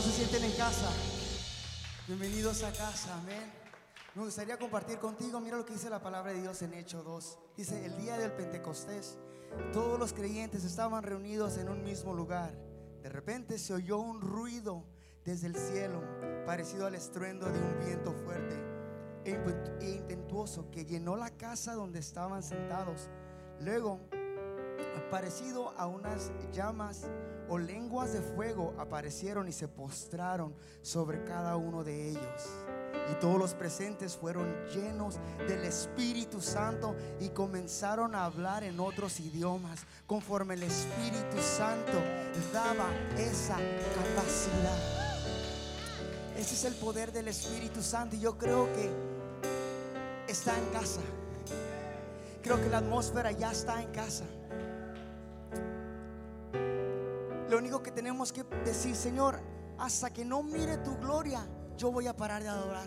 ¿Cuántos se sienten en casa? Bienvenidos a casa, amén. Me gustaría compartir contigo, mira lo que dice la palabra de Dios en Hecho 2. Dice, el día del Pentecostés, todos los creyentes estaban reunidos en un mismo lugar. De repente se oyó un ruido desde el cielo, parecido al estruendo de un viento fuerte e, impetuoso que llenó la casa donde estaban sentados. Luego, parecido a unas llamas o lenguas de fuego, aparecieron y se postraron sobre cada uno de ellos. Y todos los presentes fueron llenos del Espíritu Santo y comenzaron a hablar en otros idiomas, conforme el Espíritu Santo daba esa capacidad. Ese es el poder del Espíritu Santo y yo creo que está en casa. Creo que la atmósfera ya está en casa. Lo único que tenemos que decir, Señor, hasta que no mire tu gloria, yo voy a parar de adorar.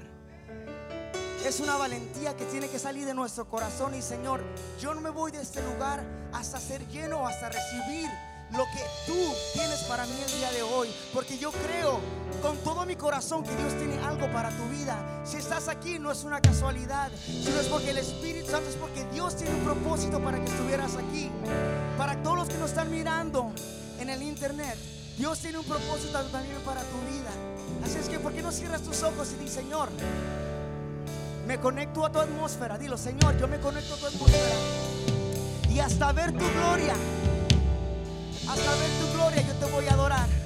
Es una valentía que tiene que salir de nuestro corazón y Señor, yo no me voy de este lugar hasta ser lleno, hasta recibir lo que tú tienes para mí el día de hoy. Porque yo creo con todo mi corazón que Dios tiene algo para tu vida. Si estás aquí no es una casualidad, sino es porque el Espíritu Santo es porque Dios tiene un propósito para que estuvieras aquí. Para todos los que nos están mirando en el internet, Dios tiene un propósito también para tu vida. Así es que, ¿por qué no cierras tus ojos y dices, Señor, me conecto a tu atmósfera? Dilo, Señor, yo me conecto a tu atmósfera. Y hasta ver tu gloria, hasta ver tu gloria, yo te voy a adorar.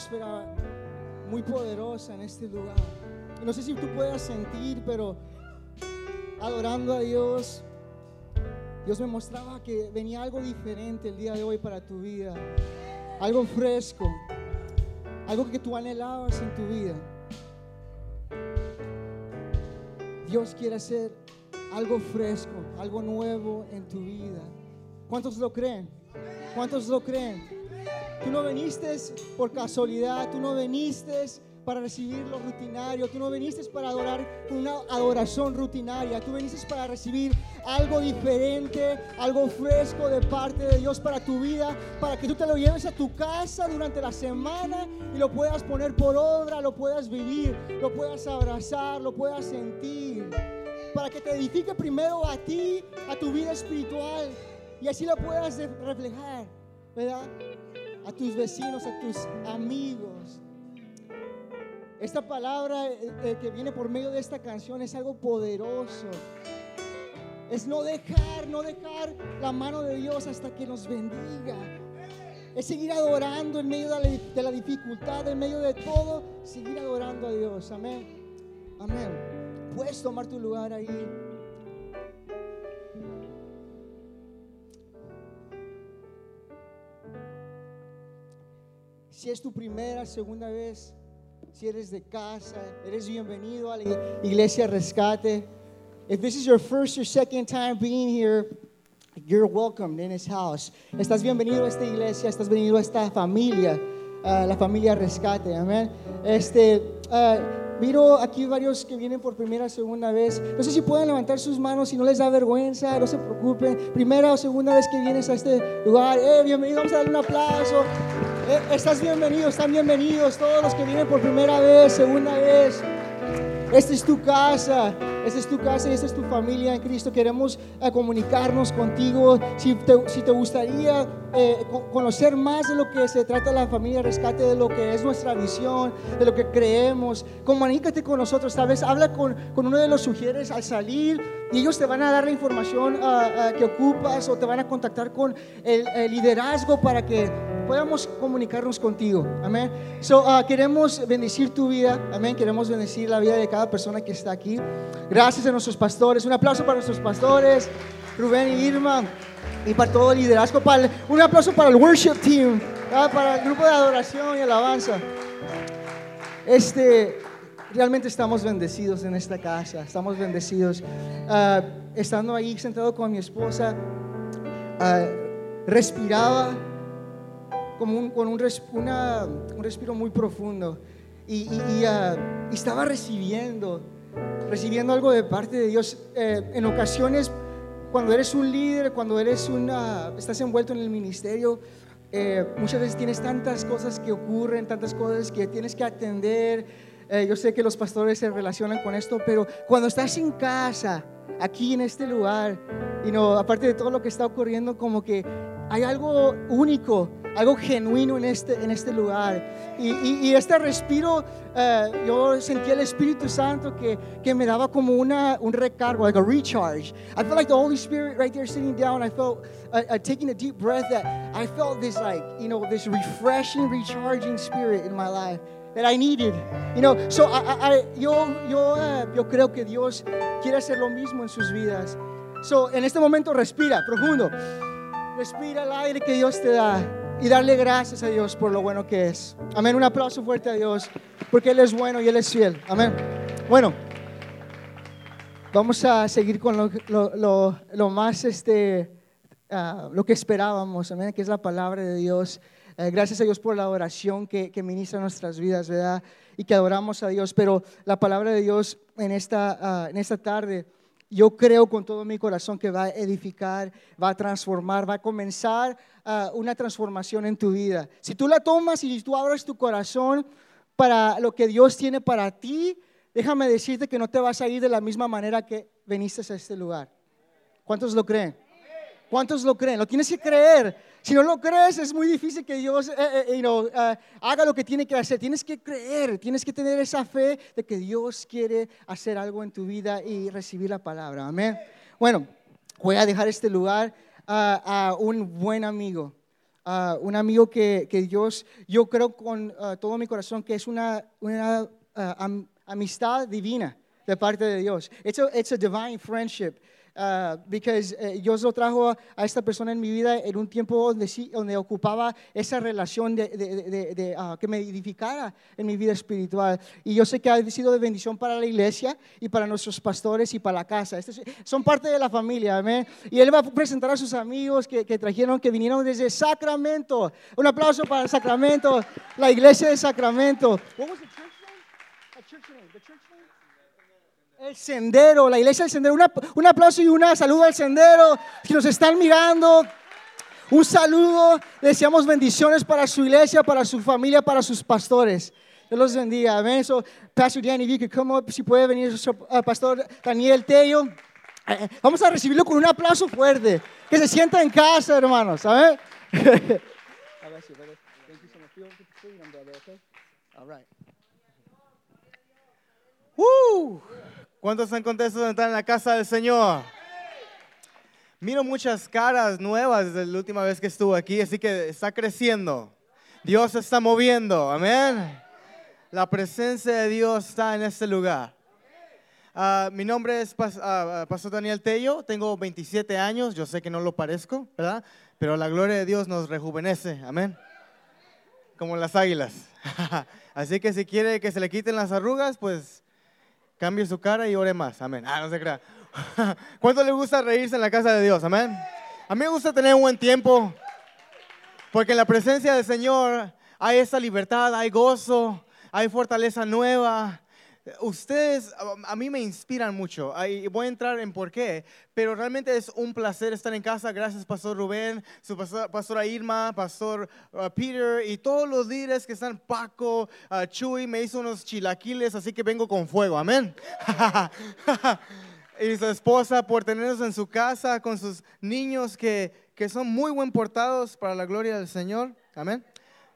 Atmósfera muy poderosa en este lugar. no sé si tú puedas sentir, pero adorando a Dios, Dios me mostraba que venía algo diferente el día de hoy para tu vida. Algo fresco. Algo que tú anhelabas en tu vida. Dios quiere hacer algo fresco, algo nuevo en tu vida. ¿Cuántos lo creen? ¿Cuántos lo creen? Tú no viniste por casualidad, tú no viniste para recibir lo rutinario, tú no viniste para adorar una adoración rutinaria, tú viniste para recibir algo diferente, algo fresco de parte de Dios para tu vida, para que tú te lo lleves a tu casa durante la semana y lo puedas poner por obra, lo puedas vivir, lo puedas abrazar, lo puedas sentir, para que te edifique primero a ti, a tu vida espiritual y así lo puedas reflejar, ¿verdad? A tus vecinos, a tus amigos. Esta palabra eh, eh, que viene por medio de esta canción es algo poderoso. Es no dejar, no dejar la mano de Dios hasta que nos bendiga. Es seguir adorando en medio de la, dificultad, en medio de todo, seguir adorando a Dios. Amén. Amén. Puedes tomar tu lugar ahí. Si es tu primera, segunda vez, si eres de casa, eres bienvenido a la iglesia Rescate. If this is your first or second time being here, you're welcome in his house. Estás bienvenido a esta iglesia, estás bienvenido a esta familia, la familia Rescate, amén. Este, uh, miro aquí varios que vienen por primera o segunda vez. No sé si pueden levantar sus manos si no les da vergüenza, no se preocupen. Primera o segunda vez que vienes a este lugar, eh, bienvenido, vamos a darle un aplauso. Eh, estás bienvenido, están bienvenidos todos los que vienen por primera vez, segunda vez. Esta es tu casa, esta es tu casa y esta es tu familia en Cristo. Queremos eh, comunicarnos contigo. Si te, si te gustaría eh, conocer más de lo que se trata la familia Rescate, de lo que es nuestra visión, de lo que creemos, comunícate con nosotros. Tal vez habla con, con uno de los sugieres al salir y ellos te van a dar la información ah, ah, que ocupas o te van a contactar con el, liderazgo para que podamos comunicarnos contigo. Amén. So, uh, queremos bendecir tu vida. Amén. Queremos bendecir la vida de cada persona que está aquí. Gracias a nuestros pastores. Un aplauso para nuestros pastores, Rubén y Irma. Y para todo el liderazgo. Para un aplauso para el worship team. Para el grupo de adoración y alabanza. Este, realmente estamos bendecidos en esta casa. Estamos bendecidos. Uh, estando ahí sentado con mi esposa, uh, respiraba como un, con un, un respiro muy profundo y, ah, y, estaba recibiendo, recibiendo algo de parte de Dios. Eh, en ocasiones, cuando eres un líder, cuando eres una, estás envuelto en el ministerio, eh, muchas veces tienes tantas cosas que ocurren, tantas cosas que tienes que atender. Eh, yo sé que los pastores se relacionan con esto, pero cuando estás en casa, aquí en este lugar, y no, aparte de todo lo que está ocurriendo, como que hay algo único algo genuino en este, en este lugar. Y, y, este respiro, uh, yo sentí el Espíritu Santo que, que me daba como una, un recargo, like a recharge. I felt like the Holy Spirit right there sitting down. I felt uh, taking a deep breath that I felt this like, you know, this refreshing, recharging spirit in my life that I needed. You know, so I, I, yo, yo, uh, yo creo que Dios quiere hacer lo mismo en sus vidas. So, en este momento respira profundo. Respira el aire que Dios te da y darle gracias a Dios por lo bueno que es. Amén. Un aplauso fuerte a Dios porque Él es bueno y Él es fiel. Amén. Bueno, vamos a seguir con lo, lo, más, este, uh, lo que esperábamos, amén, que es la palabra de Dios. Eh, gracias a Dios por la oración que, que, ministra nuestras vidas, ¿verdad? Y que adoramos a Dios. Pero la palabra de Dios en esta, uh, en esta tarde yo creo con todo mi corazón que va a edificar, va a transformar, va a comenzar uh, una transformación en tu vida. Si tú la tomas y tú abres tu corazón para lo que Dios tiene para ti, déjame decirte que no te vas a ir de la misma manera que viniste a este lugar. ¿Cuántos lo creen? ¿Cuántos lo creen? Lo tienes que creer. Si no lo crees, es muy difícil que Dios eh, eh, eh, haga lo que tiene que hacer. Tienes que creer, tienes que tener esa fe de que Dios quiere hacer algo en tu vida y recibir la palabra. Amén. Bueno, voy a dejar este lugar a un buen amigo, ah, un amigo que, que Dios, yo creo con ah, todo mi corazón que es una, una ah, am- amistad divina de parte de Dios. It's a, it's a divine friendship. Uh, because eh, Dios lo trajo a, esta persona en mi vida en un tiempo donde, sí, donde ocupaba esa relación de, de- de- ah, que me edificara en mi vida espiritual. Y yo sé que ha sido de bendición para la iglesia y para nuestros pastores y para la casa. Este es- son parte de la familia, amén. Y él va a presentar a sus amigos que, que trajeron, que vinieron desde Sacramento. Un aplauso para Sacramento, la iglesia de Sacramento. What was the church name? El sendero, la iglesia del sendero. Una- un aplauso y una saludo al sendero. Si nos están mirando, un saludo. Deseamos bendiciones para su iglesia, para su familia, para sus pastores. Dios los bendiga. Amén. So, Pastor Danny, if you could come up, si puede venir nuestro uh, pastor Daniel Tello. Eh, Vamos a recibirlo con un aplauso fuerte. Que se sienta en casa, hermanos. Amén. All right. ¡Uh! ¿Cuántos están contentos de estar en la casa del Señor? Miro muchas caras nuevas desde la última vez que estuve aquí, así que está creciendo. Dios se está moviendo, amén. La presencia de Dios está en este lugar. Ah, mi nombre es Pas- ah, Pastor Daniel Tello, tengo 27 años, yo sé que no lo parezco, ¿verdad? Pero la gloria de Dios nos rejuvenece, amén. Como las águilas. Así que si quiere que se le quiten las arrugas, pues cambie su cara y ore más. Amén. Ah, no se crea. ¿Cuánto le gusta reírse en la casa de Dios? Amén. A mí me gusta tener un buen tiempo. Porque en la presencia del Señor hay esa libertad, hay gozo, hay fortaleza nueva. Ustedes a- mí me inspiran mucho. Voy a entrar en por qué, pero realmente es un placer estar en casa. Gracias, Pastor Rubén, su pastor- pastora Irma, Pastor uh, Peter y todos los líderes que están. Paco, uh, Chuy, me hizo unos chilaquiles, así que vengo con fuego. Amén. y su esposa por tenernos en su casa con sus niños que, que son muy buen portados para la gloria del Señor. Amén.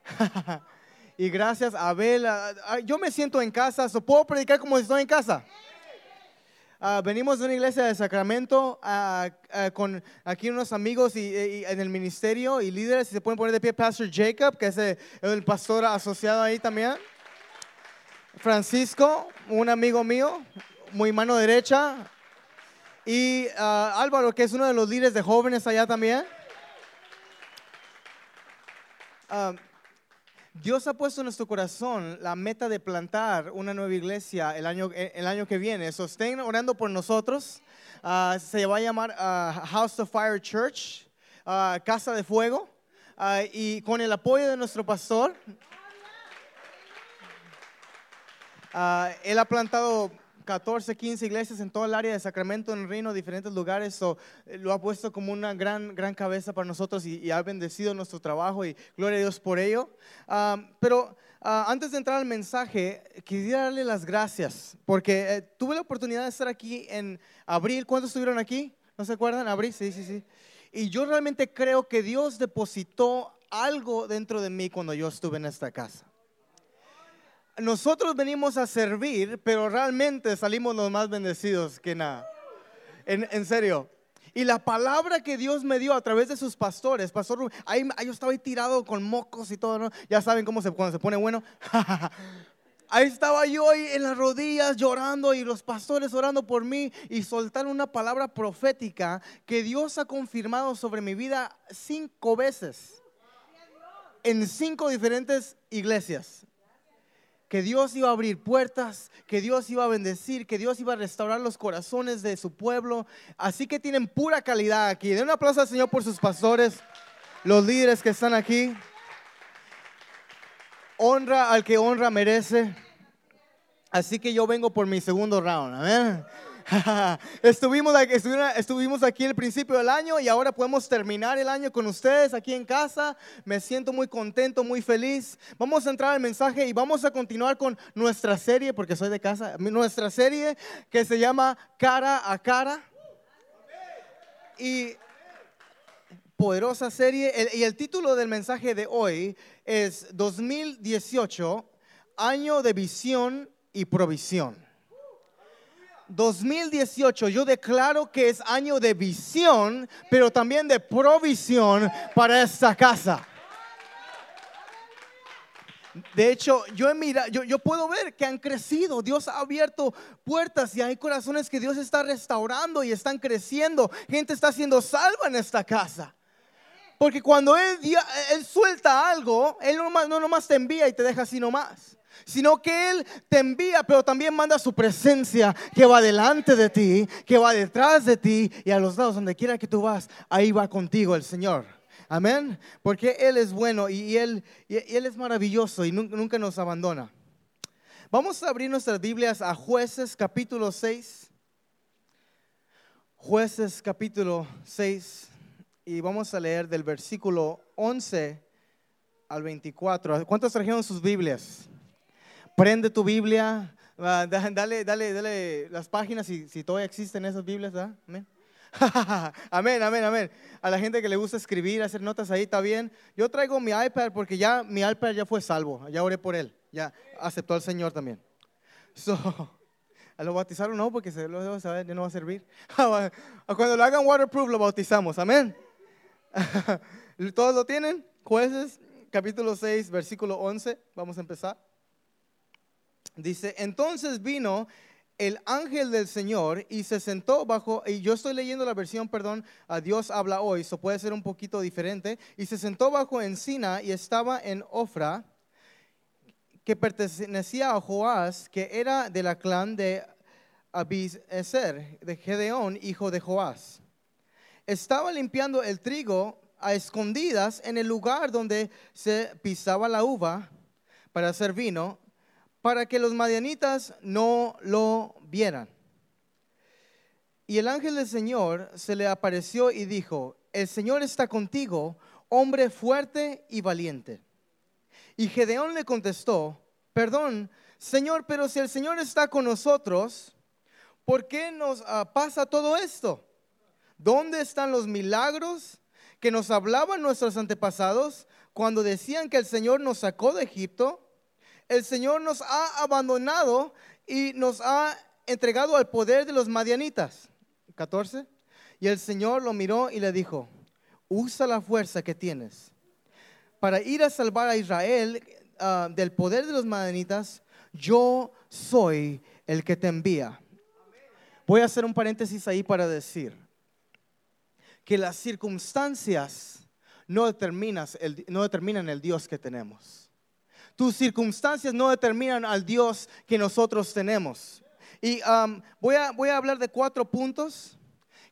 y gracias a Abel. yo me siento en casa, puedo predicar como si estoy en casa. Ah, venimos de una iglesia de Sacramento ah, ah, con aquí unos amigos y, y- en el ministerio y líderes. Si se pueden poner de pie, Pastor Jacob, que es el, el pastor asociado ahí también. Francisco, un amigo mío, muy mano derecha. Y Álvaro, que es uno de los líderes de jóvenes allá también. Dios ha puesto en nuestro corazón la meta de plantar una nueva iglesia el año, eh, el año que viene. So, estén orando por nosotros. Ah, se va a llamar ah, House of Fire Church, ah, Casa de Fuego. Y con el apoyo de nuestro pastor, él ha plantado 14, 15 iglesias en todo el área de Sacramento, en el reino, diferentes lugares. So, eh, lo ha puesto como una gran, gran cabeza para nosotros y, y ha bendecido nuestro trabajo y gloria a Dios por ello. Ah, pero ah, antes de entrar al mensaje, quisiera darle las gracias porque eh, tuve la oportunidad de estar aquí en abril. ¿Cuántos estuvieron aquí? ¿No se acuerdan? Abril, sí, sí, sí. Y yo realmente creo que Dios depositó algo dentro de mí cuando yo estuve en esta casa nosotros venimos a servir, pero realmente salimos los más bendecidos que nada. En, en serio. Y la palabra que Dios me dio a través de sus pastores, pastor, ahí, ahí yo estaba ahí tirado con mocos y todo, ¿no? Ya saben cómo se, cuando se pone bueno. Ahí estaba yo ahí en las rodillas llorando y los pastores orando por mí y soltaron una palabra profética que Dios ha confirmado sobre mi vida cinco veces en cinco diferentes iglesias que Dios iba a abrir puertas, que Dios iba a bendecir, que Dios iba a restaurar los corazones de su pueblo. Así que tienen pura calidad aquí. Den un aplauso al Señor por sus pastores, los líderes que están aquí. Honra al que honra merece. Así que yo vengo por mi segundo round. Amén. estuvimos, aquí- estuvimos el principio del año y ahora podemos terminar el año con ustedes aquí en casa. Me siento muy contento, muy feliz. Vamos a entrar al mensaje y vamos a continuar con nuestra serie, porque soy de casa, nuestra serie que se llama Cara a Cara. Y poderosa serie. Y el título del mensaje de hoy es 2018, año de visión y provisión. 2018, yo declaro que es año de visión, pero también de provisión para esta casa. De hecho, yo, mira, yo, yo puedo ver que han crecido. Dios ha abierto puertas y hay corazones que Dios está restaurando y están creciendo. Gente está siendo salva en esta casa. Porque cuando Él, suelta algo, Él no no nomás te envía y te deja así nomás. Sino que Él te envía, pero también manda su presencia que va delante de ti, que va detrás de ti y a los lados, donde quiera que tú vas, ahí va contigo el Señor. Amén. Porque Él es bueno y, él, es maravilloso y nun- nunca nos abandona. Vamos a abrir nuestras Biblias a Jueces capítulo 6. Jueces capítulo 6 y vamos a leer del versículo 11 al 24. ¿Cuántos trajeron sus Biblias? Prende tu Biblia, da- dale, dale, dale las páginas si, si todavía existen esas Biblias, ¿verdad? Amén. amén, amén, amén. A la gente que le gusta escribir, hacer notas ahí, está bien. Yo traigo mi iPad porque ya mi iPad ya fue salvo, ya oré por él, ya aceptó al Señor también. So, lo bautizaron no, porque se lo saber, ya no va a servir. Cuando lo hagan waterproof lo bautizamos, amén. ¿Todos lo tienen? Jueces, capítulo 6, versículo 11. Vamos a empezar. Dice, entonces vino el ángel del Señor y se sentó bajo, y yo estoy leyendo la versión, perdón, a Dios habla hoy, eso puede ser un poquito diferente, y se sentó bajo encina y estaba en Ofra, que pertenecía a Joás, que era de la clan de Abisezer, de Gedeón, hijo de Joás. Estaba limpiando el trigo a escondidas en el lugar donde se pisaba la uva para hacer vino, para que los madianitas no lo vieran. Y el ángel del Señor se le apareció y dijo, el Señor está contigo, hombre fuerte y valiente. Y Gedeón le contestó, perdón, Señor, pero si el Señor está con nosotros, ¿por qué nos ah, pasa todo esto? ¿Dónde están los milagros que nos hablaban nuestros antepasados cuando decían que el Señor nos sacó de Egipto? El Señor nos ha abandonado y nos ha entregado al poder de los madianitas. 14. Y el Señor lo miró y le dijo, usa la fuerza que tienes para ir a salvar a Israel ah, del poder de los madianitas. Yo soy el que te envía. Voy a hacer un paréntesis ahí para decir que las circunstancias no, no determinan el Dios que tenemos. Tus circunstancias no determinan al Dios que nosotros tenemos. Y um, voy, a, voy a hablar de cuatro puntos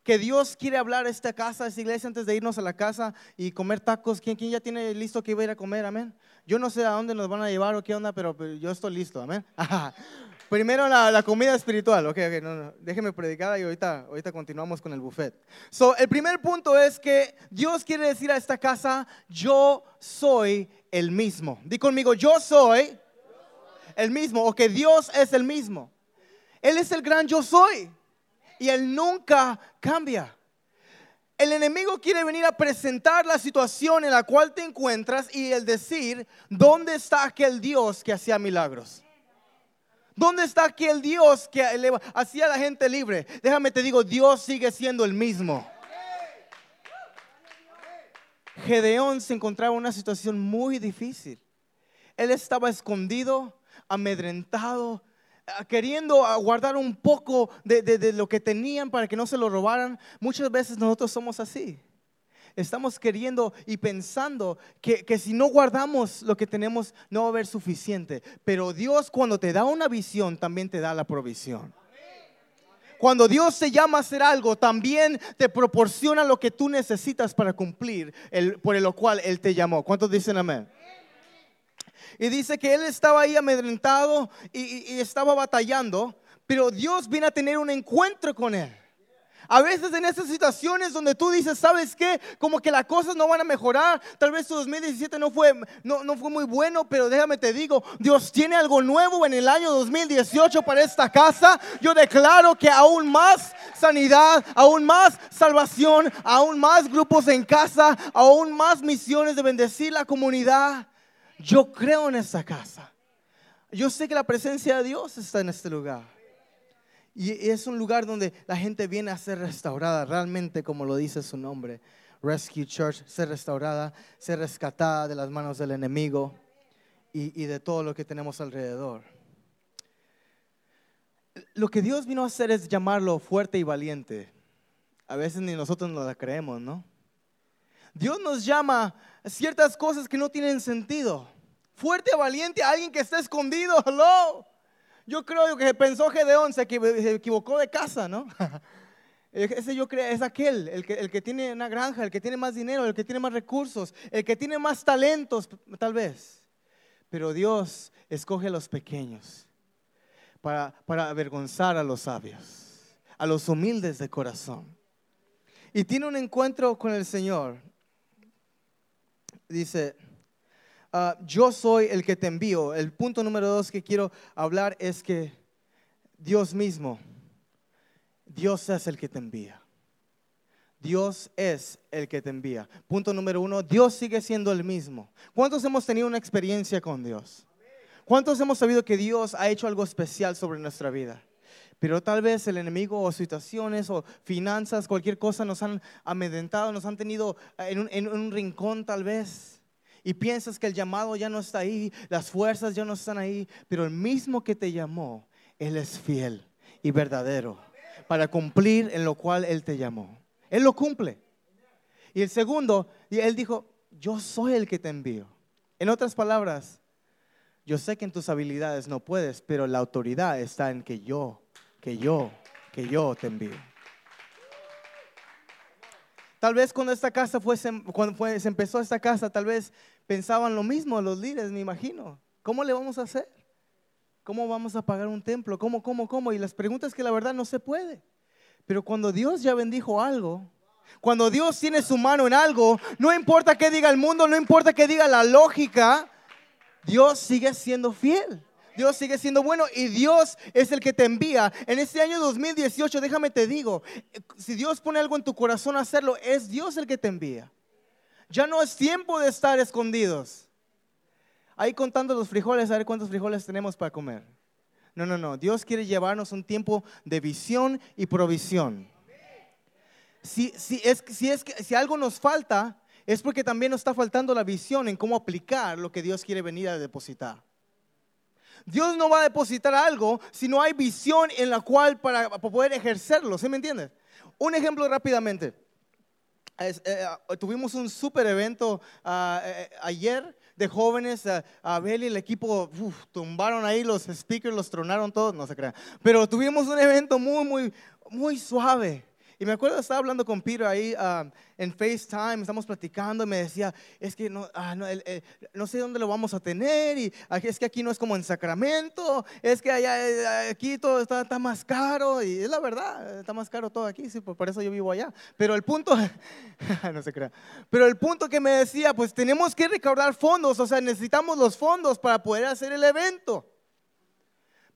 que Dios quiere hablar a esta casa, a esta iglesia, antes de irnos a la casa y comer tacos. ¿Quién, quién ya tiene listo que iba a ir a comer? Amén. Yo no sé a dónde nos van a llevar o qué onda, pero, pero yo estoy listo. Amén. Primero la, la comida espiritual. Ok, ok, no, no. Déjeme predicar y ahorita, ahorita continuamos con el buffet. So, el primer punto es que Dios quiere decir a esta casa, yo soy el mismo. Di conmigo, yo soy el mismo, o que Dios es el mismo. Él es el gran yo soy. Y Él nunca cambia. El enemigo quiere venir a presentar la situación en la cual te encuentras y el decir, ¿dónde está aquel Dios que hacía milagros? ¿Dónde está aquel Dios que hacía a la gente libre? Déjame te digo, Dios sigue siendo el mismo. Gedeón se encontraba en una situación muy difícil. Él estaba escondido, amedrentado, ah, queriendo guardar un poco de, de- de lo que tenían para que no se lo robaran. Muchas veces nosotros somos así. Estamos queriendo y pensando que, que si no guardamos lo que tenemos no va a haber suficiente. Pero Dios cuando te da una visión también te da la provisión. Cuando Dios te llama a hacer algo, también te proporciona lo que tú necesitas para cumplir el, por lo cual Él te llamó. ¿Cuántos dicen amén? Y dice que él estaba ahí amedrentado y, y- estaba batallando, pero Dios viene a tener un encuentro con él. A veces en esas situaciones donde tú dices, ¿sabes qué? Como que las cosas no van a mejorar. Tal vez tu 2017 no fue, no, no fue muy bueno, pero déjame te digo, Dios tiene algo nuevo en el año 2018 para esta casa. Yo declaro que aún más sanidad, aún más salvación, aún más grupos en casa, aún más misiones de bendecir la comunidad. Yo creo en esta casa. Yo sé que la presencia de Dios está en este lugar. Y es un lugar donde la gente viene a ser restaurada, realmente como lo dice su nombre. Rescue Church, ser restaurada, ser rescatada de las manos del enemigo. y, de todo lo que tenemos alrededor. Lo que Dios vino a hacer es llamarlo fuerte y valiente. A veces ni nosotros nos la creemos, ¿no? Dios nos llama a ciertas cosas que no tienen sentido. Fuerte, valiente, alguien que está escondido, hello. Yo creo que pensó Gedeón, se equiv- se equivocó de casa, ¿no? Ese yo creo, es aquel, el que, tiene una granja, el que tiene más dinero, el que tiene más recursos, el que tiene más talentos, tal vez. Pero Dios escoge a los pequeños para avergonzar a los sabios, a los humildes de corazón. Y tiene un encuentro con el Señor. Dice, ah, yo soy el que te envío. El punto número dos que quiero hablar es que Dios mismo, Dios es el que te envía. Dios es el que te envía. Punto número uno, Dios sigue siendo el mismo. ¿Cuántos hemos tenido una experiencia con Dios? ¿Cuántos hemos sabido que Dios ha hecho algo especial sobre nuestra vida? Pero tal vez el enemigo o situaciones o finanzas, cualquier cosa nos han amedrentado, nos han tenido en un, en un rincón tal vez. Y piensas que el llamado ya no está ahí, las fuerzas ya no están ahí, pero el mismo que te llamó, Él es fiel y verdadero para cumplir en lo cual Él te llamó. Él lo cumple. Y el segundo, Él dijo, yo soy el que te envío. En otras palabras, yo sé que en tus habilidades no puedes, pero la autoridad está en que yo, que yo, que yo te envío. Tal vez cuando esta casa cuando fue- se empezó esta casa, tal vez pensaban lo mismo los líderes, me imagino. ¿Cómo le vamos a hacer? ¿Cómo vamos a pagar un templo? ¿Cómo, cómo, cómo? Y las preguntas que la verdad no se puede. Pero cuando Dios ya bendijo algo, cuando Dios tiene su mano en algo, no importa qué diga el mundo, no importa qué diga la lógica, Dios sigue siendo fiel. Dios sigue siendo bueno y Dios es el que te envía. En este año 2018, déjame te digo, si Dios pone algo en tu corazón a hacerlo, es Dios el que te envía. Ya no es tiempo de estar escondidos. Ahí contando los frijoles, a ver cuántos frijoles tenemos para comer. No, no, no. Dios quiere llevarnos un tiempo de visión y provisión. Si, si, es, si, es si algo nos falta, es porque también nos está faltando la visión en cómo aplicar lo que Dios quiere venir a depositar. Dios no va a depositar algo si no hay visión en la cual para, para poder ejercerlo. ¿Sí me entiendes? Un ejemplo rápidamente. Es, eh, tuvimos un super evento ah, eh, ayer de jóvenes. A Abel y el equipo uf, tumbaron ahí los speakers, los tronaron todos, no se crean. Pero tuvimos un evento muy, muy, muy suave. Y me acuerdo, estaba hablando con Peter ahí ah, en FaceTime, estamos platicando y me decía, es que no, ah, no, el- el- no sé dónde lo vamos a tener y es que aquí no es como en Sacramento, es que allá, eh, aquí todo está, está más caro y es la verdad, está más caro todo aquí, sí, por eso yo vivo allá. Pero el punto, no se crea, pero el punto que me decía, pues tenemos que recaudar fondos, o sea, necesitamos los fondos para poder hacer el evento.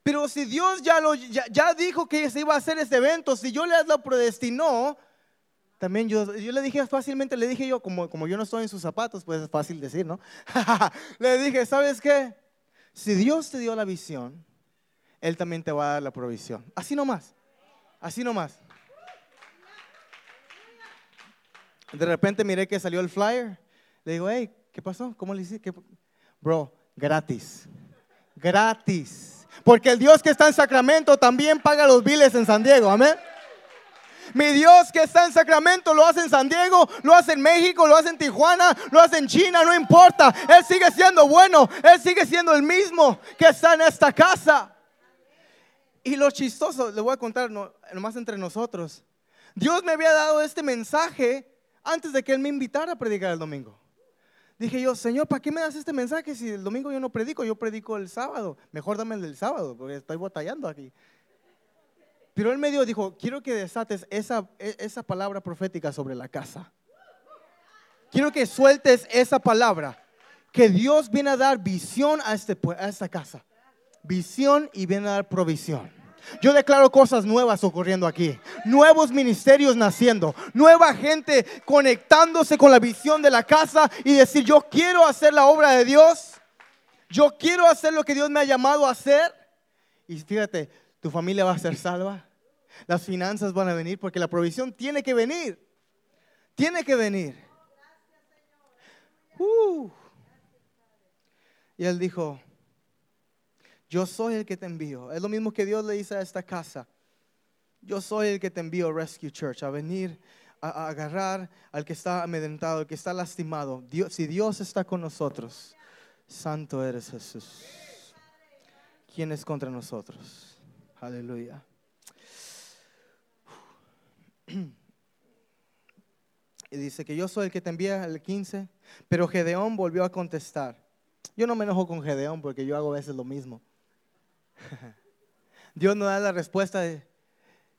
Pero si Dios ya, lo, ya, dijo que se iba a hacer este evento, si yo le lo predestinó, también yo, yo le dije fácilmente, le dije yo, como, como yo no estoy en sus zapatos, pues es fácil decir, ¿no? le dije, ¿sabes qué? Si Dios te dio la visión, Él también te va a dar la provisión. Así nomás, así nomás. De repente miré que salió el flyer. Le digo, hey, ¿qué pasó? ¿Cómo le? ¿Qué- Bro, gratis. Gratis. Porque el Dios que está en Sacramento también paga los biles en San Diego. Amén. Mi Dios que está en Sacramento lo hace en San Diego, lo hace en México, lo hace en Tijuana, lo hace en China, no importa. Él sigue siendo bueno, Él sigue siendo el mismo que está en esta casa. Y lo chistoso, le voy a contar no- nomás entre nosotros. Dios me había dado este mensaje antes de que Él me invitara a predicar el domingo. Dije yo, Señor, ¿para qué me das este mensaje si el domingo yo no predico? Yo predico el sábado. Mejor dame el del sábado, porque estoy batallando aquí. Pero él me dio, dijo, quiero que desates esa, e- esa palabra profética sobre la casa. Quiero que sueltes esa palabra. Que Dios viene a dar visión a, este, a esta casa. Visión y viene a dar provisión. Yo declaro cosas nuevas ocurriendo aquí. Nuevos ministerios naciendo. Nueva gente conectándose con la visión de la casa y decir, yo quiero hacer la obra de Dios. Yo quiero hacer lo que Dios me ha llamado a hacer. Y fíjate, tu familia va a ser salva. Las finanzas van a venir porque la provisión tiene que venir. Tiene que venir. Uh. Y él dijo, yo soy el que te envío. Es lo mismo que Dios le dice a esta casa. Yo soy el que te envío, Rescue Church, a venir a, agarrar al que está amedrentado, al que está lastimado. Dios, si Dios está con nosotros, santo eres Jesús. ¿Quién es contra nosotros? Aleluya. Y dice que yo soy el que te envía el 15, pero Gedeón volvió a contestar. Yo no me enojo con Gedeón porque yo hago a veces lo mismo. Dios no da la respuesta de,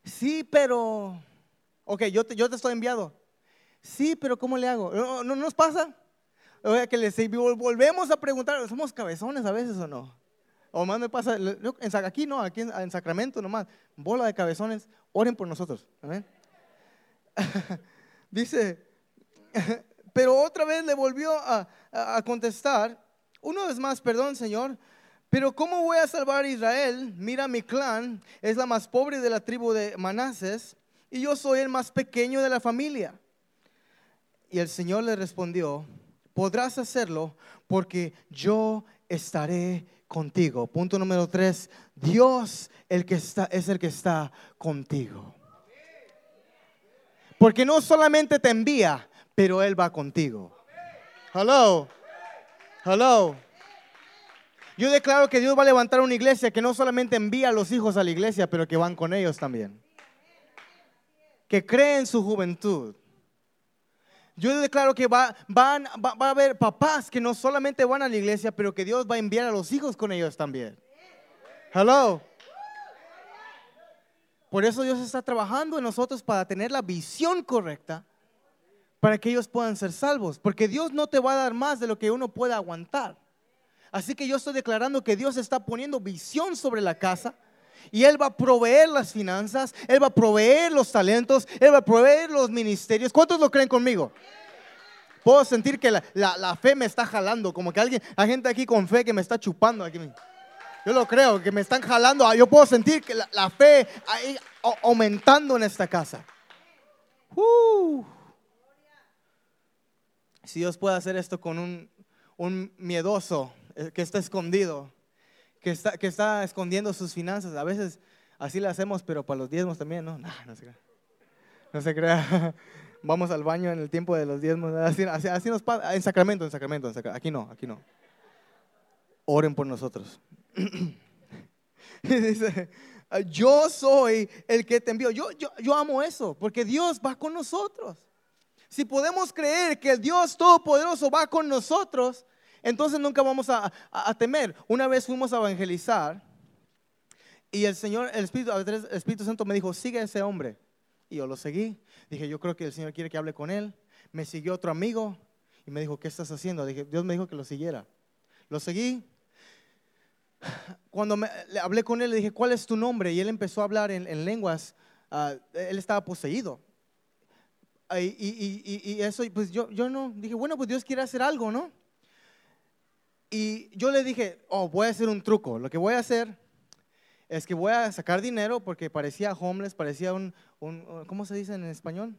sí, pero, ok, yo te, yo te estoy enviado. Sí, pero ¿cómo le hago? ¿No, no nos pasa? O sea, que les volvemos a preguntar, ¿somos cabezones a veces o no? O más me pasa, aquí no, aquí en, en Sacramento nomás, bola de cabezones, oren por nosotros. Amén. Dice, pero otra vez le volvió a, contestar, una vez más, perdón Señor, pero ¿cómo voy a salvar a Israel? Mira, mi clan es la más pobre de la tribu de Manases y yo soy el más pequeño de la familia. Y el Señor le respondió, podrás hacerlo porque yo estaré contigo. Punto número tres, Dios el que está, es el que está contigo. Porque no solamente te envía, pero Él va contigo. Hello. Hello. Yo declaro que Dios va a levantar una iglesia que no solamente envía a los hijos a la iglesia, pero que van con ellos también. Que creen su juventud. Yo declaro que va, van, va, a haber papás que no solamente van a la iglesia, pero que Dios va a enviar a los hijos con ellos también. Hello. Por eso Dios está trabajando en nosotros para tener la visión correcta para que ellos puedan ser salvos. Porque Dios no te va a dar más de lo que uno pueda aguantar. Así que yo estoy declarando que Dios está poniendo visión sobre la casa. Y Él va a proveer las finanzas, Él va a proveer los talentos, Él va a proveer los ministerios. ¿Cuántos lo creen conmigo? Puedo sentir que la, la, fe me está jalando, como que alguien, hay gente aquí con fe que me está chupando. Aquí. Yo lo creo, que me están jalando. Yo puedo sentir que la, fe ahí aumentando en esta casa. Uh. Si Dios puede hacer esto con un, un miedoso que está escondido, que está, que está escondiendo sus finanzas, a veces así lo hacemos, pero para los diezmos también, ¿no? No, no se crea. No se crea. Vamos al baño en el tiempo de los diezmos. Así, así, nos pasa. En Sacramento, en Sacramento, en Sacramento. Aquí no, aquí no. Oren por nosotros. dice, yo soy el que te envió. Yo, yo, yo amo eso, porque Dios va con nosotros. Si podemos creer que el Dios Todopoderoso va con nosotros, entonces nunca vamos a, temer. Una vez fuimos a evangelizar y el Señor, el Espíritu, Santo me dijo, sigue a ese hombre. Y yo lo seguí. Dije, yo creo que el Señor quiere que hable con él. Me siguió otro amigo y me dijo, ¿qué estás haciendo? Dije, Dios me dijo que lo siguiera. Lo seguí cuando me, le hablé con él, le dije, ¿cuál es tu nombre? Y él empezó a hablar en, lenguas, ah, él estaba poseído. Y, y, y, eso, pues yo, yo no, dije, bueno, pues Dios quiere hacer algo, ¿no? Y yo le dije, oh, voy a hacer un truco. Lo que voy a hacer es que voy a sacar dinero porque parecía homeless, parecía un, un ¿cómo se dice en español?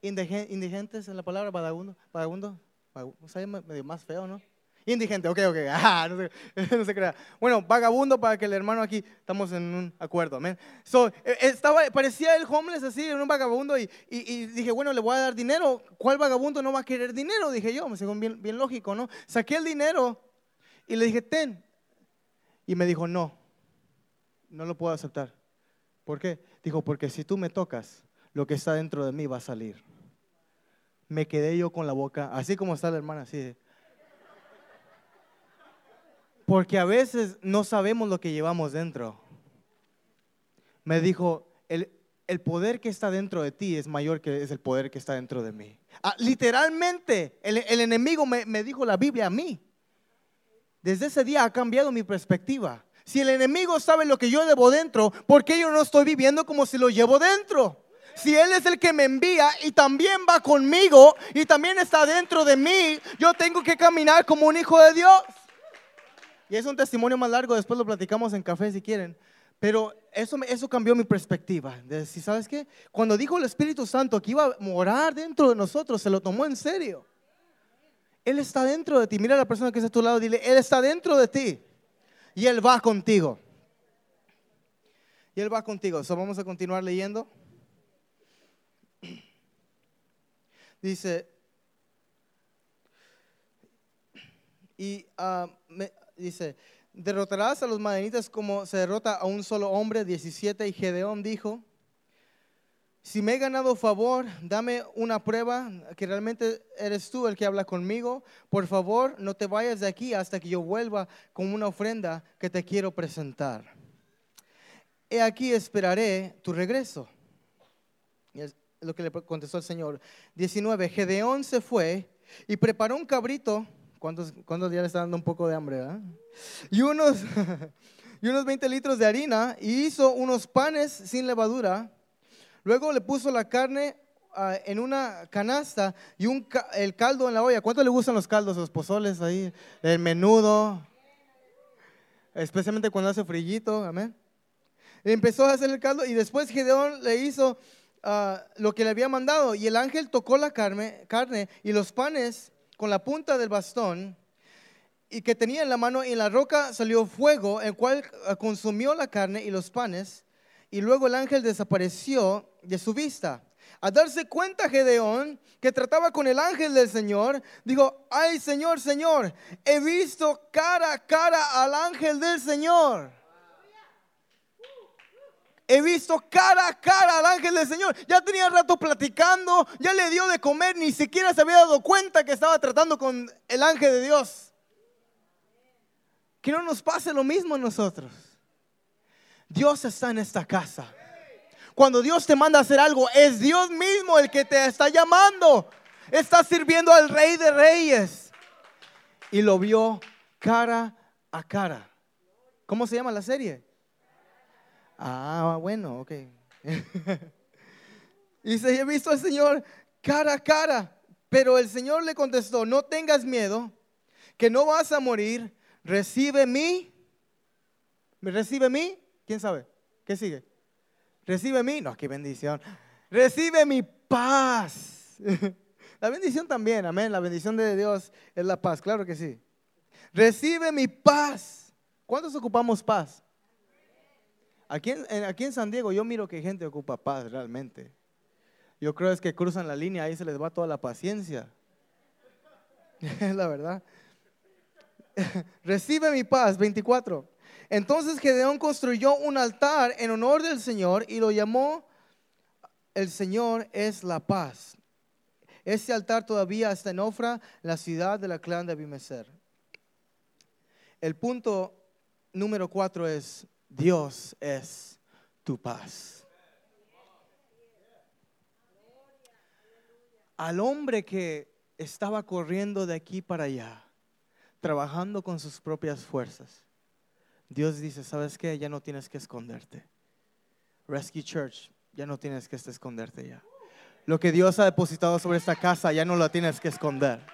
Indigentes, es la palabra, vagabundo, vagabundo, vagabundo, medio más feo, ¿no? Indigente, ok, ok. Ah, no, se, no se crea. Bueno, vagabundo para que el hermano aquí estamos en un acuerdo, amén. So, e, estaba, parecía el homeless así, un vagabundo, y, y, dije, bueno, le voy a dar dinero. ¿Cuál vagabundo no va a querer dinero? Dije yo, según bien, bien lógico, ¿no? Saqué el dinero y le dije, ten. Y me dijo, no, no lo puedo aceptar. ¿Por qué? Dijo, porque si tú me tocas, lo que está dentro de mí va a salir. Me quedé yo con la boca, así como está la hermana, así porque a veces no sabemos lo que llevamos dentro. Me dijo, el, el poder que está dentro de ti es mayor que es el poder que está dentro de mí. Ah, literalmente, el, el enemigo me, me dijo la Biblia a mí. Desde ese día ha cambiado mi perspectiva. Si el enemigo sabe lo que yo llevo dentro, ¿por qué yo no estoy viviendo como si lo llevo dentro? Si Él es el que me envía y también va conmigo y también está dentro de mí, yo tengo que caminar como un hijo de Dios. Es un testimonio más largo, después lo platicamos en café si quieren. Pero eso, eso cambió mi perspectiva. De decir, ¿sabes qué? Cuando dijo el Espíritu Santo que iba a morar dentro de nosotros, se lo tomó en serio. Él está dentro de ti. Mira a la persona que está a tu lado, dile, Él está dentro de ti. Y Él va contigo. Y Él va contigo. So, vamos a continuar leyendo. Dice, y ah, me- dice, derrotarás a los madianitas como se derrota a un solo hombre, 17, y Gedeón dijo, si me he ganado favor, dame una prueba que realmente eres tú el que habla conmigo. Por favor, no te vayas de aquí hasta que yo vuelva con una ofrenda que te quiero presentar. He aquí esperaré tu regreso. Y es lo que le contestó el Señor. 19. Gedeón se fue y preparó un cabrito. ¿Cuántos, cuántos ya le está dando un poco de hambre? verdad? Y unos, y unos 20 litros de harina y hizo unos panes sin levadura. Luego le puso la carne ah, en una canasta y un el caldo en la olla. ¿Cuánto le gustan los caldos, los pozoles ahí? El menudo. Especialmente cuando hace frillito, amén. Empezó a hacer el caldo y después Gedeón le hizo ah, lo que le había mandado. Y el ángel tocó la carne, carne y los panes con la punta del bastón y que tenía en la mano y en la roca salió fuego, el cual ah, consumió la carne y los panes, y luego el ángel desapareció de su vista. Al darse cuenta Gedeón que trataba con el ángel del Señor, dijo, ay Señor, Señor, he visto cara a cara al ángel del Señor. He visto cara a cara al ángel del Señor. Ya tenía rato platicando, ya le dio de comer, ni siquiera se había dado cuenta que estaba tratando con el ángel de Dios. Que no nos pase lo mismo a nosotros. Dios está en esta casa. Cuando Dios te manda a hacer algo, es Dios mismo el que te está llamando. Está sirviendo al Rey de Reyes. Y lo vio cara a cara. ¿Cómo se llama la serie? Ah, bueno, ok. y se he visto al Señor cara a cara. Pero el Señor le contestó, no tengas miedo, que no vas a morir. Recibe mi. ¿Me recibe mi? ¿Quién sabe? ¿Qué sigue? Recibe mi. No, qué bendición. Recibe mi paz. La bendición también, amén. La bendición de Dios es la paz, claro que sí. Recibe mi paz. ¿Cuántos ocupamos paz? Aquí en, aquí en San Diego yo miro que gente ocupa paz realmente. Yo creo es que cruzan la línea, ahí se les va toda la paciencia. Es la verdad. Recibe mi paz, 24. Entonces Gedeón construyó un altar en honor del Señor y lo llamó El Señor es la paz. Este altar todavía está en Ofra, la ciudad de la clan de Abimeser. El punto número cuatro es, Dios es tu paz. Al hombre que estaba corriendo de aquí para allá, trabajando con sus propias fuerzas, Dios dice, ¿sabes qué? Ya no tienes que esconderte. Rescue Church, ya no tienes que esconderte ya. Lo que Dios ha depositado sobre esta casa, ya no lo tienes que esconder.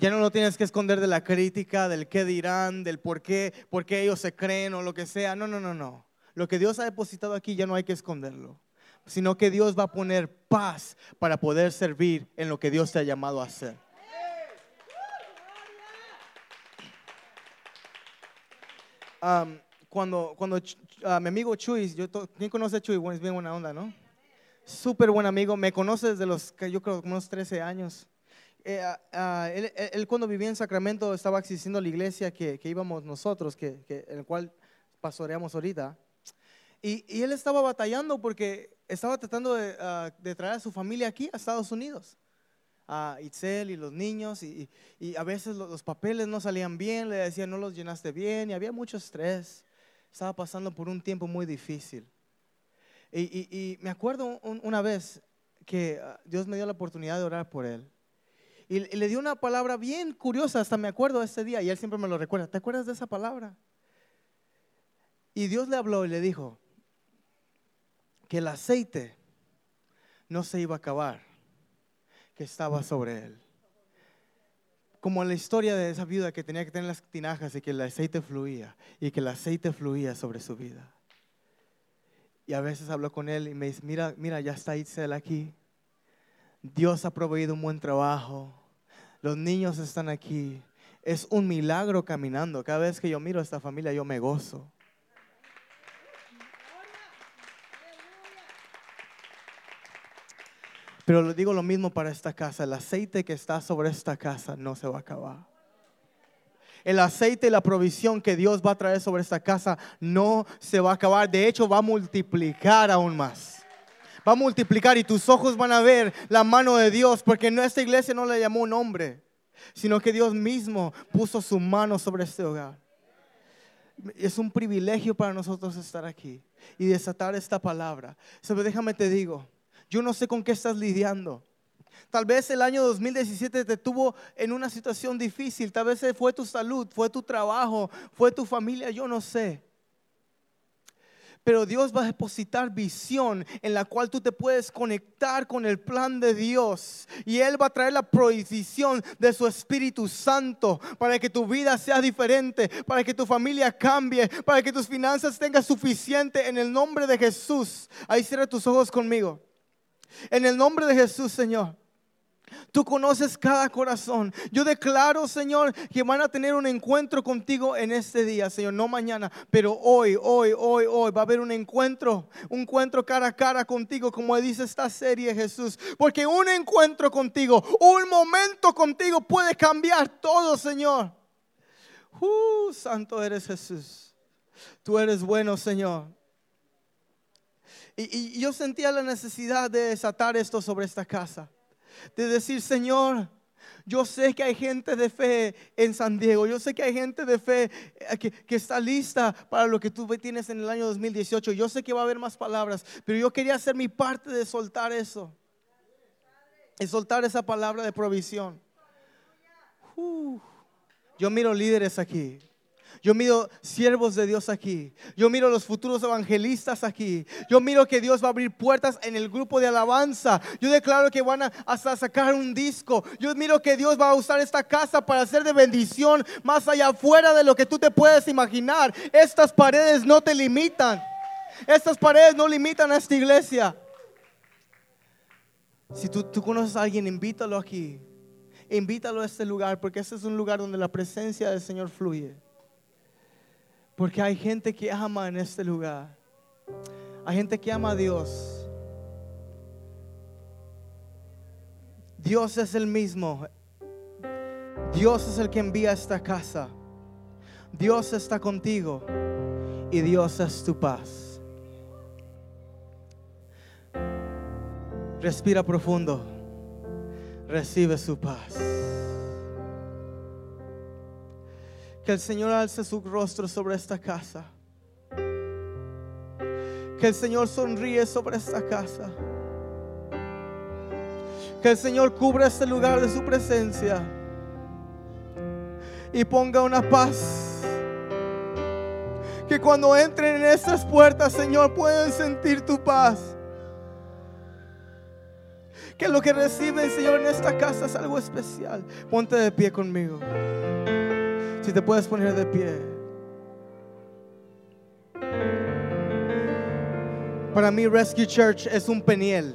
Ya no lo tienes que esconder de la crítica, del qué dirán, del por qué, por qué ellos se creen o lo que sea. No, no, no, no. Lo que Dios ha depositado aquí ya no hay que esconderlo, sino que Dios va a poner paz para poder servir en lo que Dios te ha llamado a hacer. Am, cuando cuando ah, mi amigo Chuy, yo ¿quién conoce a Chuy? Bueno, es bien buena onda, ¿no? Súper buen amigo, me conoce desde los, yo creo, unos 13 años. Eh, ah, ah, él, él- él cuando vivía en Sacramento estaba asistiendo a la iglesia que, que íbamos nosotros, que, que, en el cual pastoreamos ahorita. Y, y él estaba batallando porque estaba tratando de, ah, de traer a su familia aquí a Estados Unidos. A Itzel y los niños, y, y- a veces lo- los, papeles no salían bien, le decían no los llenaste bien, y había mucho estrés. Estaba pasando por un tiempo muy difícil. Y, y- me acuerdo un- una vez que Dios me dio la oportunidad de orar por él. Y, le dio una palabra bien curiosa, hasta me acuerdo de ese día, y él siempre me lo recuerda. ¿Te acuerdas de esa palabra? Y Dios le habló y le dijo que el aceite no se iba a acabar, que estaba sobre él. Como en la historia de esa viuda que tenía que tener las tinajas y que el aceite fluía, y que el aceite fluía sobre su vida. Y a veces hablo con él y me dice, mira, mira, ya está Itzel aquí. Dios ha proveído un buen trabajo. Los niños están aquí. Es un milagro caminando. Cada vez que yo miro a esta familia, yo me gozo. Pero digo lo mismo para esta casa. El aceite que está sobre esta casa no se va a acabar. El aceite y la provisión que Dios va a traer sobre esta casa no se va a acabar. De hecho, va a multiplicar aún más. Va a multiplicar y tus ojos van a ver la mano de Dios. Porque esta iglesia no le llamó un hombre, sino que Dios mismo puso su mano sobre este hogar. Es un privilegio para nosotros estar aquí y desatar esta palabra. Pero déjame te digo, yo no sé con qué estás lidiando. Tal vez el año 2017 te tuvo en una situación difícil. Tal vez fue tu salud, fue tu trabajo, fue tu familia, yo no sé. Pero Dios va a depositar visión en la cual tú te puedes conectar con el plan de Dios. Y Él va a traer la provisión de su Espíritu Santo para que tu vida sea diferente, para que tu familia cambie, para que tus finanzas tengan suficiente en el nombre de Jesús. Ahí cierra tus ojos conmigo. En el nombre de Jesús, Señor. Tú conoces cada corazón. Yo declaro, Señor, que van a tener un encuentro contigo en este día, Señor. No mañana, pero hoy, hoy, hoy, hoy va a haber un encuentro, un encuentro cara a cara contigo, como dice esta serie, Jesús. Porque un encuentro contigo, un momento contigo puede cambiar todo, Señor. Uh, santo eres Jesús. Tú eres bueno, Señor. Y, yo sentía la necesidad de desatar esto sobre esta casa. De decir, Señor, yo sé que hay gente de fe en San Diego. Yo sé que hay gente de fe eh, que, que, está lista para lo que tú tienes en el año 2018. Yo sé que va a haber más palabras, pero yo quería hacer mi parte de soltar eso. Y soltar esa palabra de provisión. Uh, yo miro líderes aquí. Yo miro siervos de Dios aquí. Yo miro los futuros evangelistas aquí. Yo miro que Dios va a abrir puertas en el grupo de alabanza. Yo declaro que van a sacar un disco. Yo miro que Dios va a usar esta casa para hacer de bendición más allá afuera de lo que tú te puedes imaginar. Estas paredes no te limitan. Estas paredes no limitan a esta iglesia. Si tú, tú conoces a alguien, invítalo aquí. Invítalo a este lugar porque este es un lugar donde la presencia del Señor fluye. Porque hay gente que ama en este lugar. Hay gente que ama a Dios. Dios es el mismo. Dios es el que envía esta casa. Dios está contigo y Dios es tu paz. Respira profundo. Recibe su paz. Que el Señor alce su rostro sobre esta casa. Que el Señor sonríe sobre esta casa. Que el Señor cubra este lugar de su presencia. Y ponga una paz. Que cuando entren en estas puertas, Señor, puedan sentir tu paz. Que lo que reciben, Señor, en esta casa es algo especial. Ponte de pie conmigo. Si te puedes poner de pie. Para mí Rescue Church es un peniel.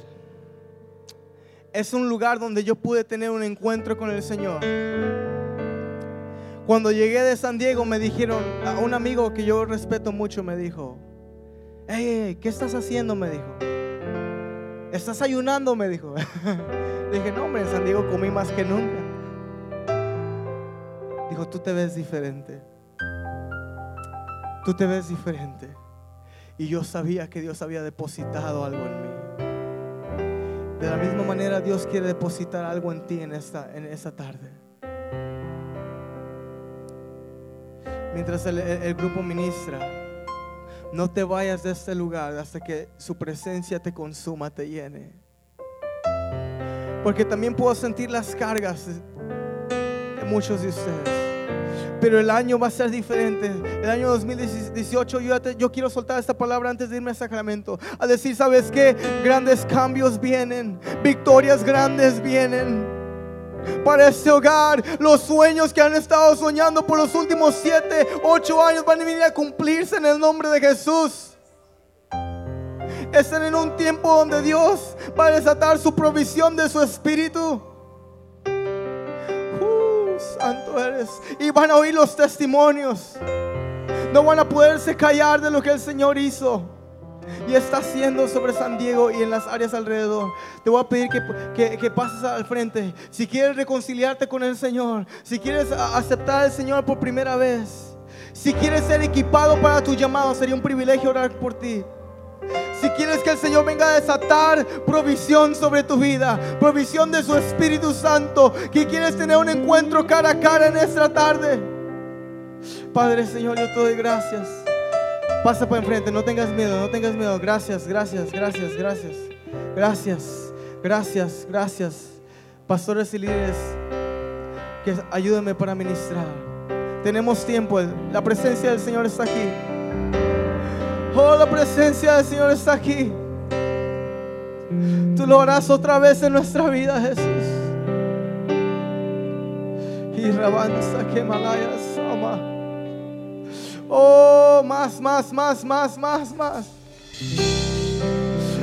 Es un lugar donde yo pude tener un encuentro con el Señor. Cuando llegué de San Diego me dijeron, a un amigo que yo respeto mucho me dijo, hey, ¿qué estás haciendo? Me dijo. ¿Estás ayunando? Me dijo. dije, no, hombre, en San Diego comí más que nunca dijo, tú te ves diferente. Tú te ves diferente. Y yo sabía que Dios había depositado algo en mí. De la misma manera Dios quiere depositar algo en ti en esta, en esta tarde. Mientras el, el grupo ministra, no te vayas de este lugar hasta que su presencia te consuma, te llene. Porque también puedo sentir las cargas muchos de ustedes pero el año va a ser diferente. El año 2018 yo, quiero soltar esta palabra antes de irme a Sacramento. A decir, ¿sabes qué? Grandes cambios vienen, victorias grandes vienen. Para este hogar, los sueños que han estado soñando por los últimos 7, 8 años van a venir a cumplirse en el nombre de Jesús. Están en un tiempo donde Dios va a desatar su provisión de su espíritu. Santo eres. Y van a oír los testimonios. No van a poderse callar de lo que el Señor hizo y está haciendo sobre San Diego y en las áreas alrededor. Te voy a pedir que, que- que pases al frente. Si quieres reconciliarte con el Señor, si quieres aceptar al Señor por primera vez, si quieres ser equipado para tu llamado, sería un privilegio orar por ti. Si quieres que el Señor venga a desatar provisión sobre tu vida, provisión de su Espíritu Santo, que quieres tener un encuentro cara a cara en esta tarde. Padre Señor, yo te doy gracias. Pasa para enfrente, no tengas miedo, no tengas miedo. Gracias, gracias, gracias, gracias. Gracias, gracias, gracias. Pastores y líderes, que ayúdenme para ministrar. Tenemos tiempo, la presencia del Señor está aquí. Oh, la presencia del Señor está aquí. Tú lo harás otra vez en nuestra vida, Jesús. Y rabanza que malaya sama. Oh, más, más, más, más, más, más.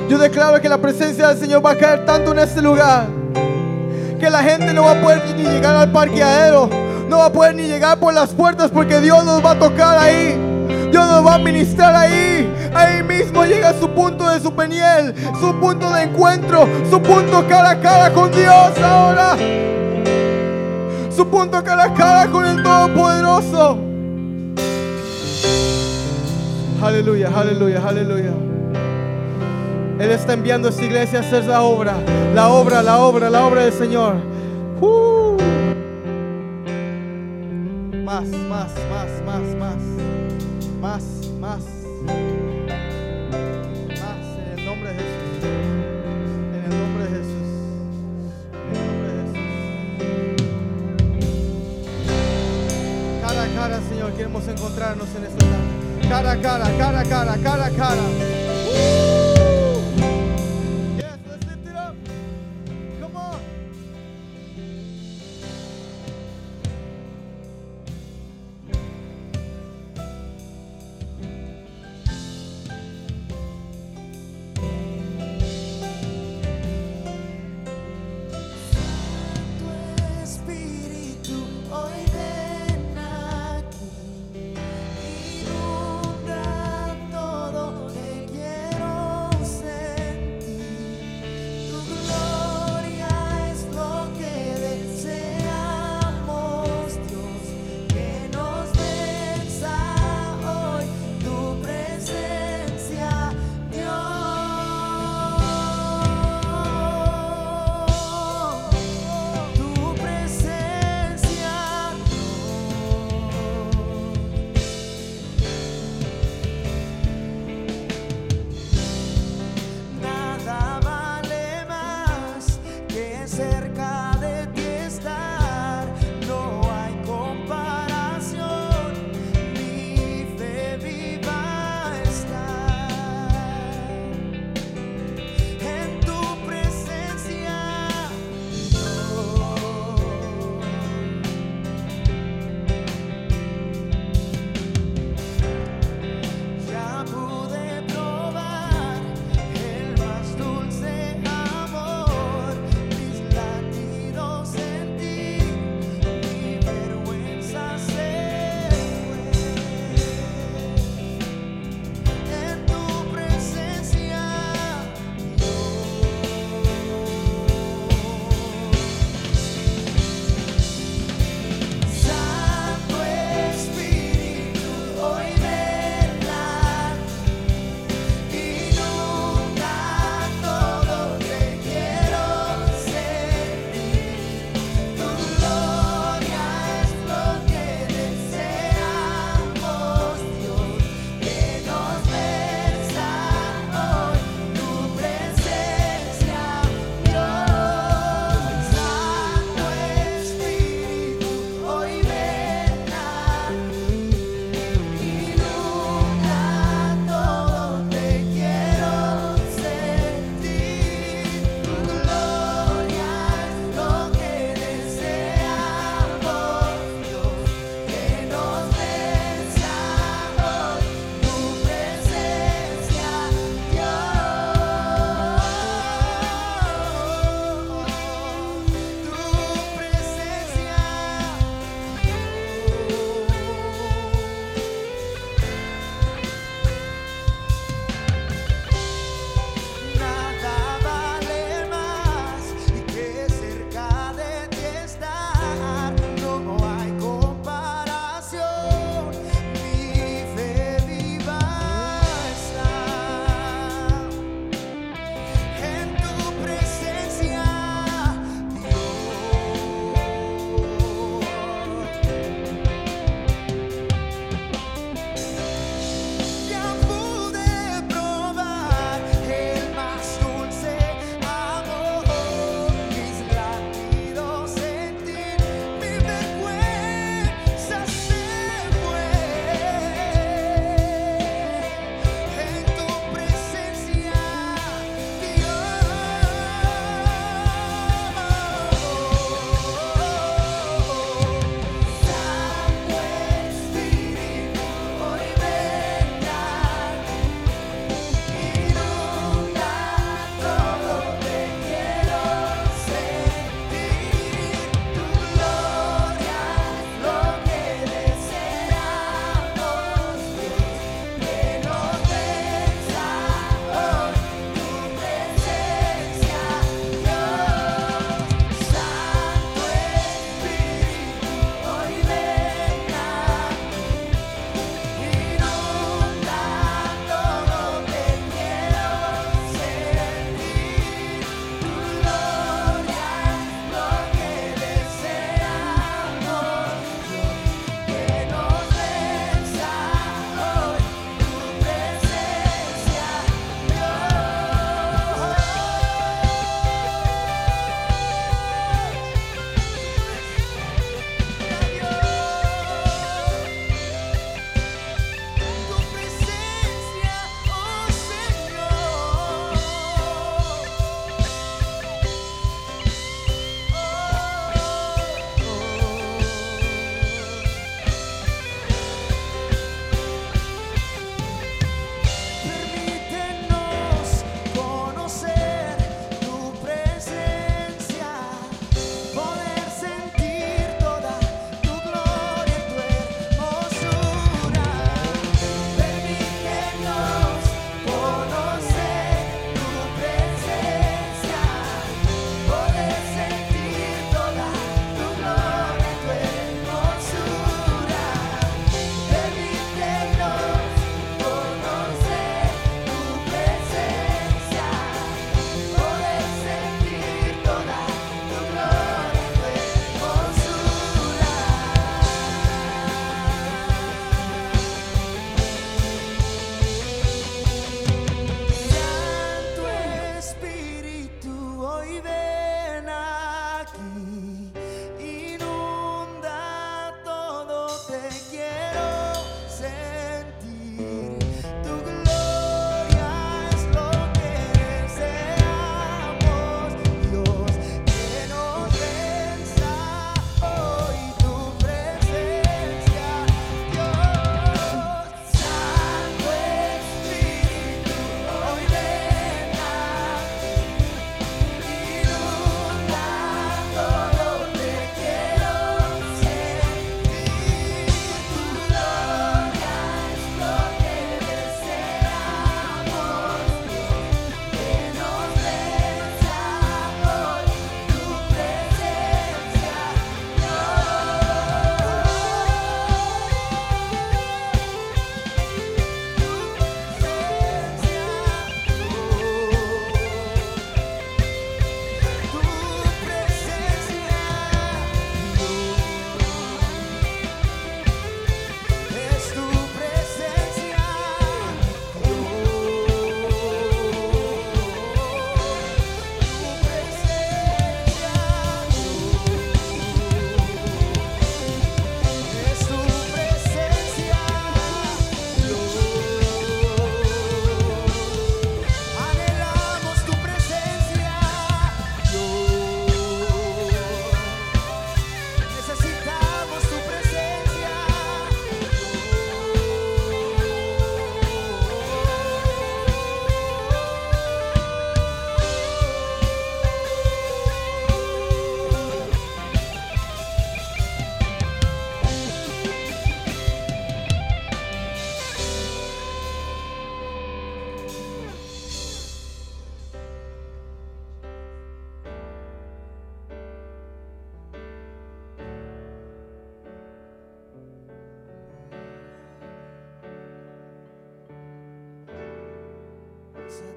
Yo declaro que la presencia del Señor va a caer tanto en este lugar que la gente no va a poder ni llegar al parqueadero, no va a poder ni llegar por las puertas porque Dios nos va a tocar ahí. Dios nos va a ministrar ahí. Ahí mismo llega su punto de su peniel, su punto de encuentro, su punto cara a cara con Dios ahora. Su punto cara a cara con el Todopoderoso. Aleluya, aleluya, aleluya. Él está enviando a esta iglesia a hacer la obra, la obra, la obra, la obra del Señor. Uh. Más, más, más, más, más, más, más. Más en el nombre de Jesús. En el nombre de Jesús. En el nombre de Jesús. Cara a cara, Señor, queremos encontrarnos en esta tarde. Cara a cara, cara a cara, cara a cara. Woo!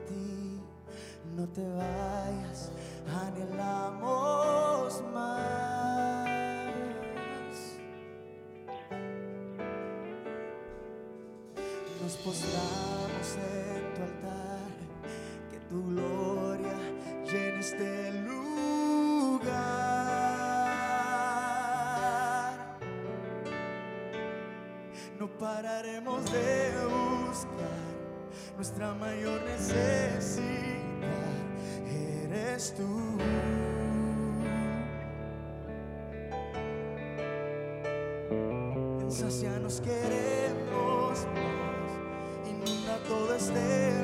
Ti, no te vayas, anhelamos más. Nos postramos en tu altar, que tu gloria llene este lugar. No pararemos nuestra mayor necesidad. Eres tú. En sacia nos queremos más. Inunda todo este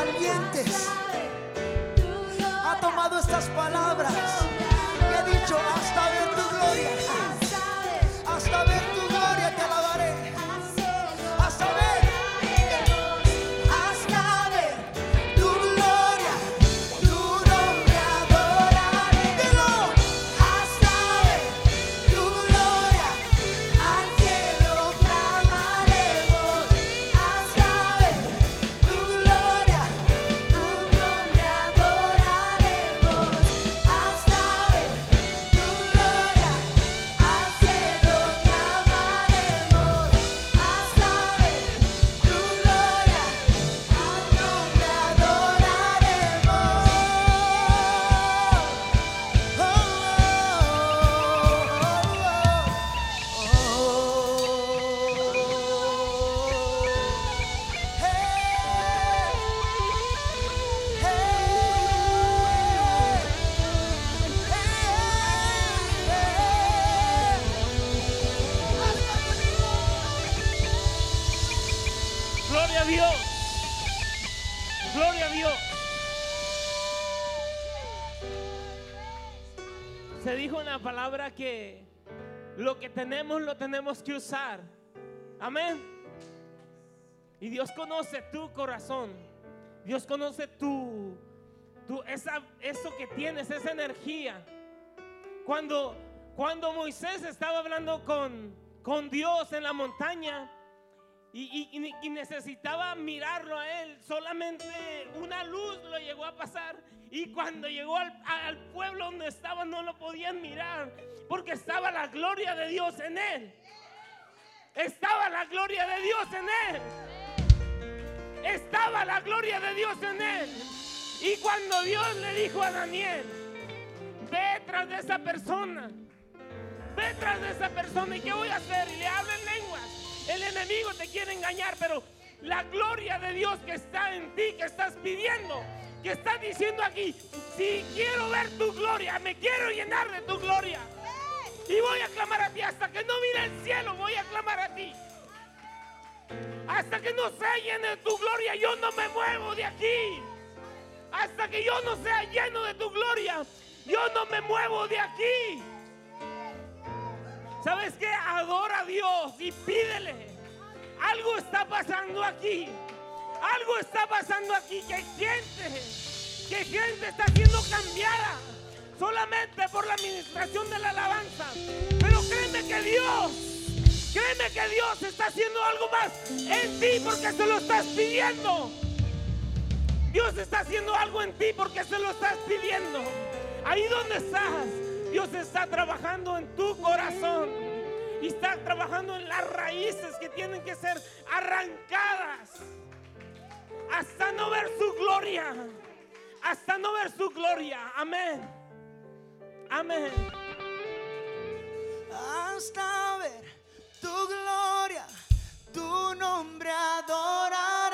valientes. Ha tomado estas palabras tenemos lo tenemos que usar. Amén. Y Dios conoce tu corazón. Dios conoce tu, tu esa, eso que tienes, esa energía. Cuando, cuando Moisés estaba hablando con, con Dios en la montaña, y, necesitaba mirarlo a él. Solamente una luz lo llegó a pasar. Y cuando llegó al, pueblo donde estaba no lo podían mirar. Porque estaba la gloria de Dios en él. Estaba la gloria de Dios en él. Estaba la gloria de Dios en él. Y cuando Dios le dijo a Daniel, ve tras de esa persona. Ve tras de esa persona. ¿Y qué voy a hacer? Y le habla en lenguas. El enemigo te quiere engañar, pero la gloria de Dios que está en ti, que estás pidiendo, que estás diciendo aquí, si quiero ver tu gloria, me quiero llenar de tu gloria. Y voy a clamar a ti hasta que no mire el cielo, voy a clamar a ti. Hasta que no sea lleno de tu gloria, yo no me muevo de aquí. Hasta que yo no sea lleno de tu gloria, yo no me muevo de aquí. ¿Sabes qué? Adora a Dios y pídele. Algo está pasando aquí. Algo está pasando aquí. Que gente, que gente está siendo cambiada solamente por la administración de la alabanza. Pero créeme que Dios, créeme que Dios está haciendo algo más en ti porque se lo estás pidiendo. Dios está haciendo algo en ti porque se lo estás pidiendo. Ahí donde estás, Dios está trabajando en tu corazón. Y está trabajando en las raíces que tienen que ser arrancadas. Hasta no ver su gloria. Hasta no ver su gloria. Amén. Amén. hasta ver tu gloria, tu nombre adoraremos,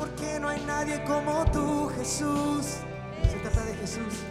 Porque no hay nadie como tú, Jesús. Se trata de Jesús.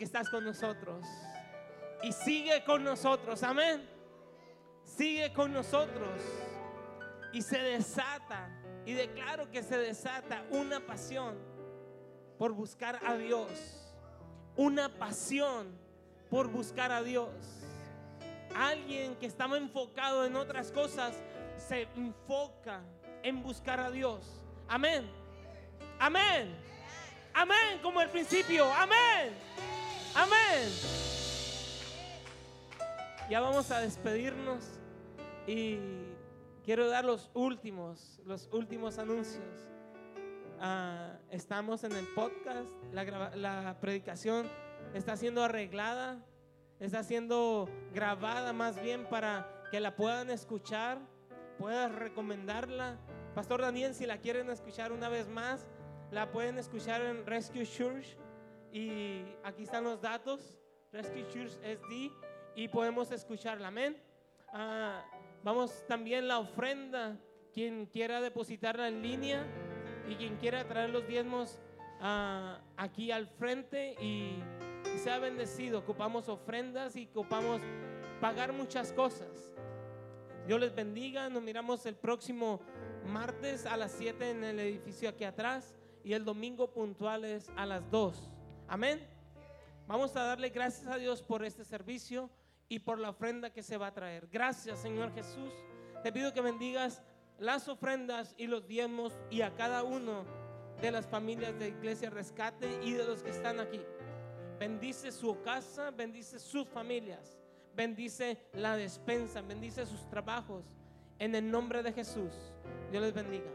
Porque estás con nosotros. Y sigue con nosotros. Amén. Sigue con nosotros. Y se desata. Y declaro que se desata una pasión por buscar a Dios. Una pasión por buscar a Dios. Alguien que estaba enfocado en otras cosas se enfoca en buscar a Dios. Amén. Amén. Amén, como el principio. Amén. Amén. Ya vamos a despedirnos y quiero dar los últimos, los últimos anuncios. Ah, estamos en el podcast, la, la predicación está siendo arreglada, está siendo grabada más bien para que la puedan escuchar, puedas recomendarla. Pastor Daniel, si la quieren escuchar una vez más, la pueden escuchar en Rescue Church y aquí están los datos, Rescue Church SD y podemos escucharla, amén. Ah, vamos también la ofrenda, quien quiera depositarla en línea y quien quiera traer los diezmos ah, aquí al frente y sea bendecido. Ocupamos ofrendas y ocupamos pagar muchas cosas. Dios les bendiga. Nos miramos el próximo martes a las 7 en el edificio aquí atrás y el domingo puntuales a las 2. Amén. Vamos a darle gracias a Dios por este servicio y por la ofrenda que se va a traer. Gracias, Señor Jesús. Te pido que bendigas las ofrendas y los diezmos y a cada uno de las familias de Iglesia Rescate y de los que están aquí. Bendice su casa, bendice sus familias, bendice la despensa, bendice sus trabajos. En el nombre de Jesús, Dios les bendiga.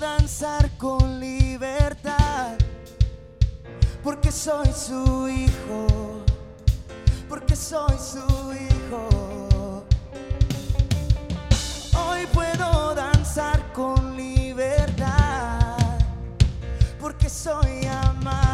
Danzar con libertad, porque soy su hijo, porque soy su hijo. Hoy puedo danzar con libertad, porque soy amado,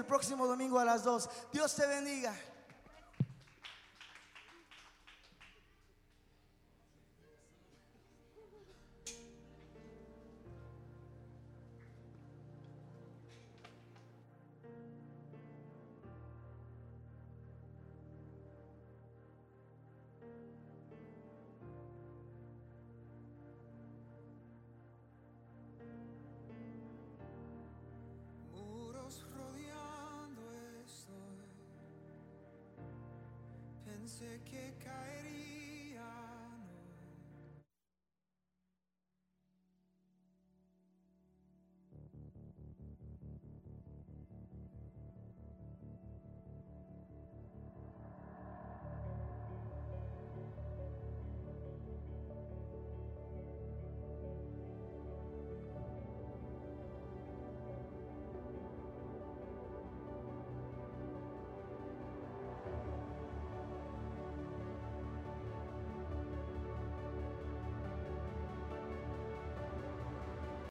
el próximo domingo a las 2. Dios te bendiga. Pensé que caería. no.